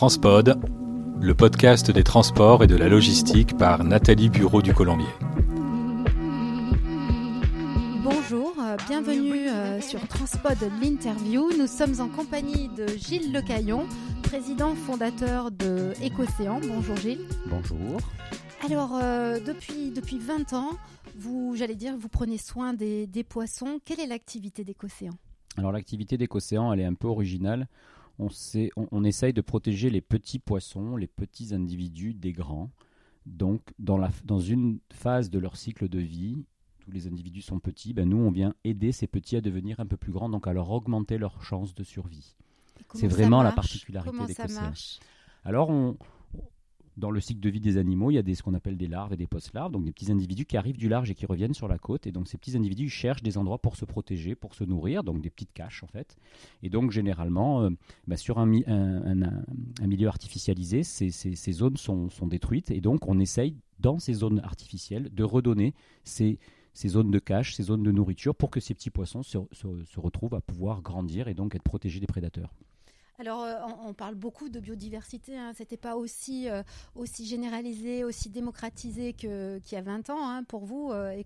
Transpod, le podcast des transports et de la logistique par Nathalie Bureau du Colombier. Bonjour, euh, bienvenue euh, sur Transpod l'interview. Nous sommes en compagnie de Gilles Lecaillon, président fondateur de Écocéan. Bonjour Gilles. Bonjour. Alors, euh, depuis, depuis 20 ans, vous, j'allais dire, vous prenez soin des, des poissons. Quelle est l'activité d'Écocéan? Alors l'activité d'Écocéan, elle est un peu originale. On, sait, on, on essaye de protéger les petits poissons, les petits individus des grands. Donc, dans, la, dans une phase de leur cycle de vie, tous les individus sont petits, ben nous, on vient aider ces petits à devenir un peu plus grands, donc à leur augmenter leurs chances de survie. C'est vraiment la particularité marche? Alors, on- dans le cycle de vie des animaux, il y a des, ce qu'on appelle des larves et des post-larves, donc des petits individus qui arrivent du large et qui reviennent sur la côte. Et donc, ces petits individus cherchent des endroits pour se protéger, pour se nourrir, donc des petites caches en fait. Et donc, généralement, euh, bah, sur un, mi- un- un- un- un milieu artificialisé, ces, zones sont, détruites. Et donc, on essaye, dans ces zones artificielles, de redonner ces, zones de cache, ces zones de nourriture, pour que ces petits poissons se retrouvent à pouvoir grandir et donc être protégés des prédateurs. Alors, euh, on, parle beaucoup de biodiversité. Hein. C'était pas aussi, euh, aussi généralisé, aussi démocratisé qu'il y a 20 ans hein, pour vous, euh.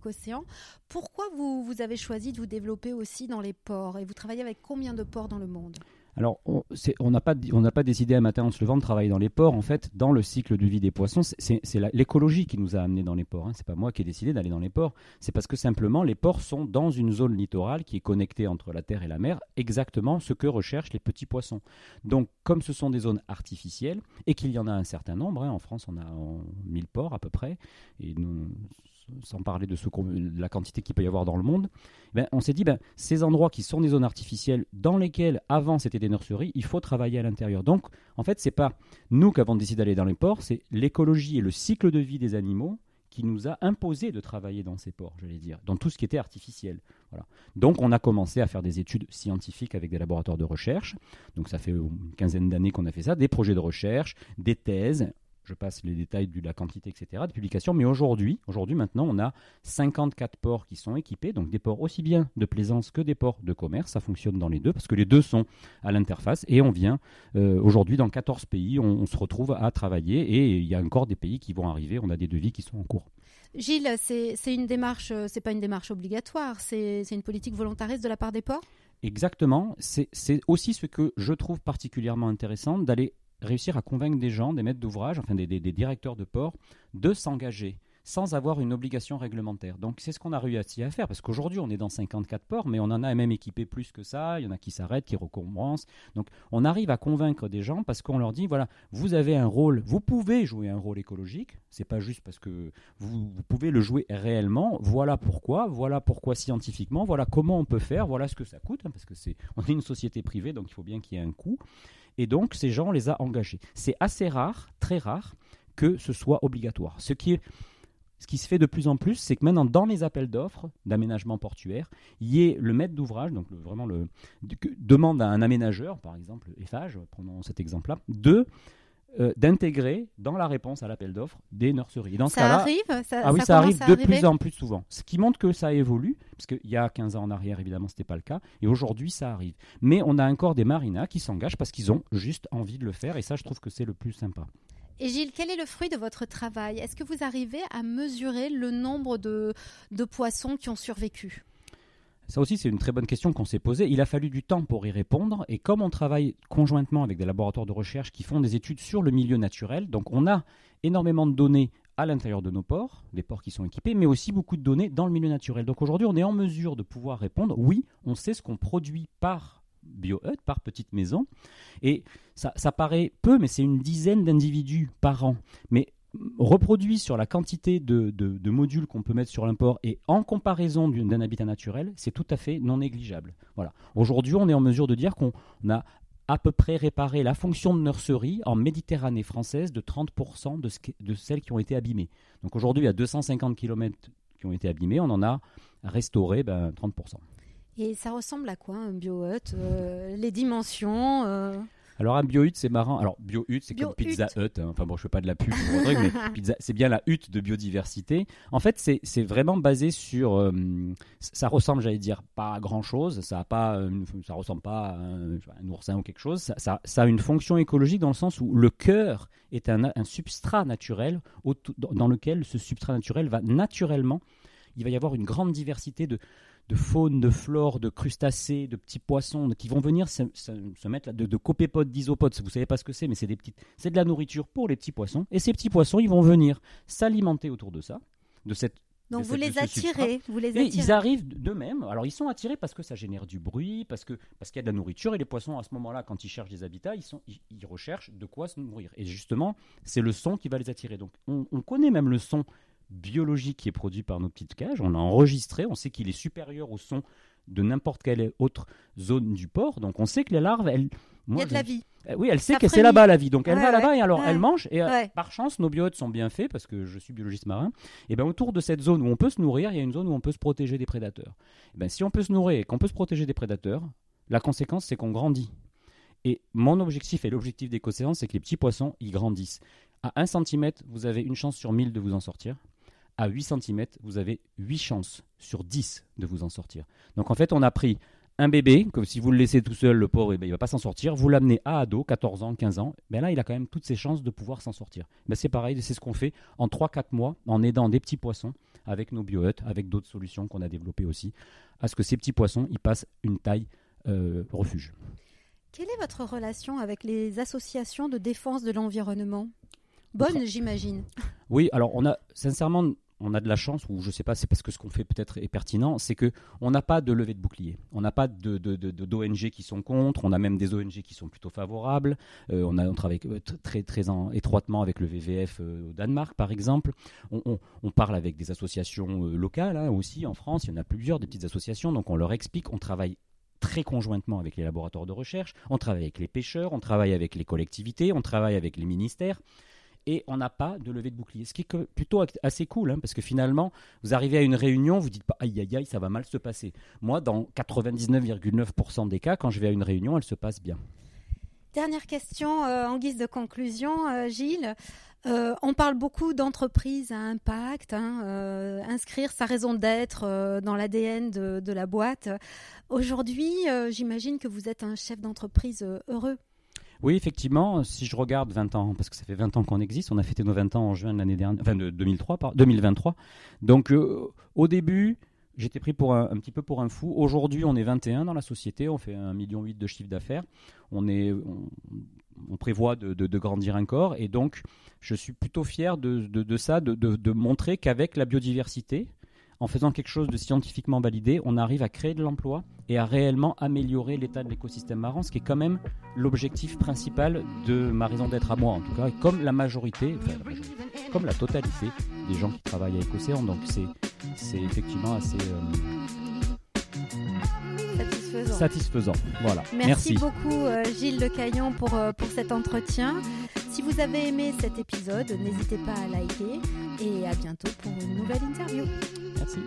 Pourquoi vous, vous avez choisi de vous développer aussi dans les ports? Et vous travaillez avec combien de ports dans le monde? Alors, on n'a pas, décidé un matin en se levant de travailler dans les ports. En fait, dans le cycle de vie des poissons, c'est- l'écologie qui nous a amenés dans les ports. Hein. C'est pas moi qui ai décidé d'aller dans les ports. C'est parce que simplement, les ports sont dans une zone littorale qui est connectée entre la terre et la mer, exactement ce que recherchent les petits poissons. Donc, comme ce sont des zones artificielles et qu'il y en a un certain nombre, hein, en France, on a en 1000 ports à peu près, sans parler de, la quantité qu'il peut y avoir dans le monde, ben, on s'est dit, ben, ces endroits qui sont des zones artificielles dans lesquelles avant c'était des nurseries, il faut travailler à l'intérieur. Donc, en fait, c'est pas nous qui avons décidé d'aller dans les ports, c'est l'écologie et le cycle de vie des animaux qui nous a imposé de travailler dans ces ports, j'allais dire, dans tout ce qui était artificiel. Voilà. Donc, on a commencé à faire des études scientifiques avec des laboratoires de recherche. Donc, ça fait une quinzaine d'années qu'on a fait ça, des projets de recherche, des thèses. Je passe les détails de la quantité, etc., de publications. Mais aujourd'hui, aujourd'hui, maintenant, on a 54 ports qui sont équipés, donc des ports aussi bien de plaisance que des ports de commerce. Ça fonctionne dans les deux parce que les deux sont à l'interface et on vient euh, aujourd'hui dans 14 pays, on, on se retrouve à travailler et il y a encore des pays qui vont arriver. On a des devis qui sont en cours. Gilles, c'est une démarche, c'est pas une démarche obligatoire, c'est une politique volontariste de la part des ports? Exactement, c'est aussi ce que je trouve particulièrement intéressant d'aller réussir à convaincre des gens, des maîtres d'ouvrage, enfin des, des- directeurs de port, de s'engager sans avoir une obligation réglementaire. Donc c'est ce qu'on a réussi à faire, parce qu'aujourd'hui on est dans 54 ports, mais on en a même équipé plus que ça, il y en a qui s'arrêtent, qui recommencent. Donc on arrive à convaincre des gens parce qu'on leur dit, voilà, vous avez un rôle, vous pouvez jouer un rôle écologique, c'est pas juste parce que vous, vous pouvez le jouer réellement, voilà pourquoi, voilà pourquoi scientifiquement, voilà comment on peut faire, voilà ce que ça coûte, hein, parce que c'est, on est une société privée, donc il faut bien qu'il y ait un coût. Et donc ces gens on les a engagés. C'est assez rare, très rare, que ce soit obligatoire. Ce qui se fait de plus en plus, c'est que maintenant, dans les appels d'offres d'aménagement portuaire, il y ait le maître d'ouvrage, donc vraiment le demande à un aménageur, par exemple Eiffage, prenons cet exemple-là, de euh, d'intégrer dans la réponse à l'appel d'offres des nurseries. Et dans ce Ça arrive ça, ah oui, ça, arrive de plus en plus souvent. Ce qui montre que ça évolue, parce qu'il y a 15 ans en arrière, évidemment, ce n'était pas le cas, et aujourd'hui, ça arrive. Mais on a encore des marinas qui s'engagent parce qu'ils ont juste envie de le faire, et ça, je trouve que c'est le plus sympa. Et Gilles, quel est le fruit de votre travail? Est-ce que vous arrivez à mesurer le nombre de, de poissons qui ont survécu? Ça aussi, c'est une très bonne question qu'on s'est posée. Il a fallu du temps pour y répondre. Et comme on travaille conjointement avec des laboratoires de recherche qui font des études sur le milieu naturel, donc on a énormément de données à l'intérieur de nos ports, des ports qui sont équipés, mais aussi beaucoup de données dans le milieu naturel. Donc aujourd'hui, on est en mesure de pouvoir répondre, oui, on sait ce qu'on produit par biohut, par petite maison. Et ça, ça paraît peu, mais c'est une dizaine d'individus par an. Mais reproduit sur la quantité de, de- modules qu'on peut mettre sur un port et en comparaison d'un habitat naturel, c'est tout à fait non négligeable. Voilà. Aujourd'hui, on est en mesure de dire qu'on a à peu près réparé la fonction de nurserie en Méditerranée française de 30% de, ce de celles qui ont été abîmées. Donc aujourd'hui, il y a 250 km qui ont été abîmés, on en a restauré ben, 30%. Et ça ressemble à quoi un biohut Euh, Les dimensions euh, Alors un BioHut, c'est marrant. Alors BioHut, c'est comme Pizza Hut. Hut. hein. Enfin bon, je fais pas de la pub, pour un truc, mais pizza, c'est bien la hutte de biodiversité. En fait, c'est vraiment basé sur. euh, ça ressemble, j'allais dire, pas à grand chose. Ça a pas, une- ça ressemble pas à un, oursin ou quelque chose. Ça, ça- ça a une fonction écologique dans le sens où le cœur est un, un substrat naturel au- dans lequel ce substrat naturel va naturellement. Il va y avoir une grande diversité de de faune, de flore, de crustacés, de petits poissons qui vont venir se, se- se mettre là, de, de copépodes, d'isopodes. Vous savez pas ce que c'est, mais c'est des petites, c'est de la nourriture pour les petits poissons. Et ces petits poissons, ils vont venir s'alimenter autour de ça, de cette. Donc vous cette- les attirez, vous les Et attirez. ils arrivent d'eux-mêmes. Alors ils sont attirés parce que ça génère du bruit, parce que parce qu'il y a de la nourriture et les poissons à ce moment-là, quand ils cherchent des habitats, ils sont ils, ils recherchent de quoi se nourrir. Et justement, c'est le son qui va les attirer. Donc on, on connaît même le son biologique qui est produit par nos petites cages. On l'a enregistré. On sait qu'il est supérieur au son de n'importe quelle autre zone du port. Donc on sait que les larves, elles, Il y moi, a de je- la vie. euh, Oui, elle sait que c'est là-bas la vie. Donc elle Ouais, va là-bas ouais, et alors ouais. elle mange. Et euh, par chance, nos biotes sont bien faits parce que je suis biologiste marin. Et ben autour de cette zone où on peut se nourrir, il y a une zone où on peut se protéger des prédateurs. Et ben si on peut se nourrir et qu'on peut se protéger des prédateurs, la conséquence c'est qu'on grandit. Et mon objectif et l'objectif d'Écocéan, c'est que les petits poissons, ils grandissent. À 1 cm, vous avez une chance sur 1000 de vous en sortir. À 8 cm, vous avez 8 chances sur 10 de vous en sortir. Donc en fait, on a pris un bébé, comme si vous le laissez tout seul, le pauvre, eh ben, il va pas s'en sortir. Vous l'amenez à ado, 14 ans, 15 ans, ben là, il a quand même toutes ses chances de pouvoir s'en sortir. Ben, c'est pareil, c'est ce qu'on fait en 3-4 mois, en aidant des petits poissons, avec nos biohuts, avec d'autres solutions qu'on a développées aussi, à ce que ces petits poissons, ils passent une taille euh, refuge. Quelle est votre relation avec les associations de défense de l'environnement? Bonne, j'imagine. Oui, alors on a sincèrement, on a de la chance, ou je sais pas, c'est parce que ce qu'on fait peut-être est pertinent, c'est que on n'a pas de levée de bouclier, on n'a pas de, d'ONG qui sont contre, on a même des ONG qui sont plutôt favorables. Euh, on a travaille très très en- étroitement avec le VVF euh, au Danemark, par exemple. On parle avec des associations euh, locales hein, aussi en France. Il y en a plusieurs, des petites associations. Donc on leur explique, on travaille très conjointement avec les laboratoires de recherche, on travaille avec les pêcheurs, on travaille avec les collectivités, on travaille avec les ministères et on n'a pas de levée de bouclier. Ce qui est plutôt assez cool, hein, parce que finalement, vous arrivez à une réunion, vous dites pas aïe aïe aïe, ça va mal se passer. Moi, dans 99,9% des cas, quand je vais à une réunion, elle se passe bien. Dernière question euh, en guise de conclusion, euh, Gilles. Euh, on parle beaucoup d'entreprises à impact, hein, inscrire sa raison d'être dans l'ADN de, de la boîte. Aujourd'hui, j'imagine que vous êtes un chef d'entreprise heureux. Oui, effectivement, si je regarde 20 ans, parce que ça fait 20 ans qu'on existe, on a fêté nos 20 ans en juin de l'année dernière, enfin de 2003, par- 2023. Donc euh, au début, j'étais pris pour un, petit peu pour un fou. Aujourd'hui, on est 21 dans la société, on fait 1,8 million de chiffre d'affaires. On, est, on, prévoit de, grandir encore et donc je suis plutôt fier de, ça, de montrer qu'avec la biodiversité, en faisant quelque chose de scientifiquement validé, on arrive à créer de l'emploi et à réellement améliorer l'état de l'écosystème marin, ce qui est quand même l'objectif principal de ma raison d'être à moi, en tout cas, et comme la majorité, enfin, la majorité, comme la totalité des gens qui travaillent à Écocéan. Donc c'est, c'est effectivement assez euh, Satisfaisant. satisfaisant. Voilà. Merci, beaucoup euh, Gilles Le Caillon pour, euh, pour cet entretien. Si vous avez aimé cet épisode, n'hésitez pas à liker et à bientôt pour une nouvelle interview. Merci.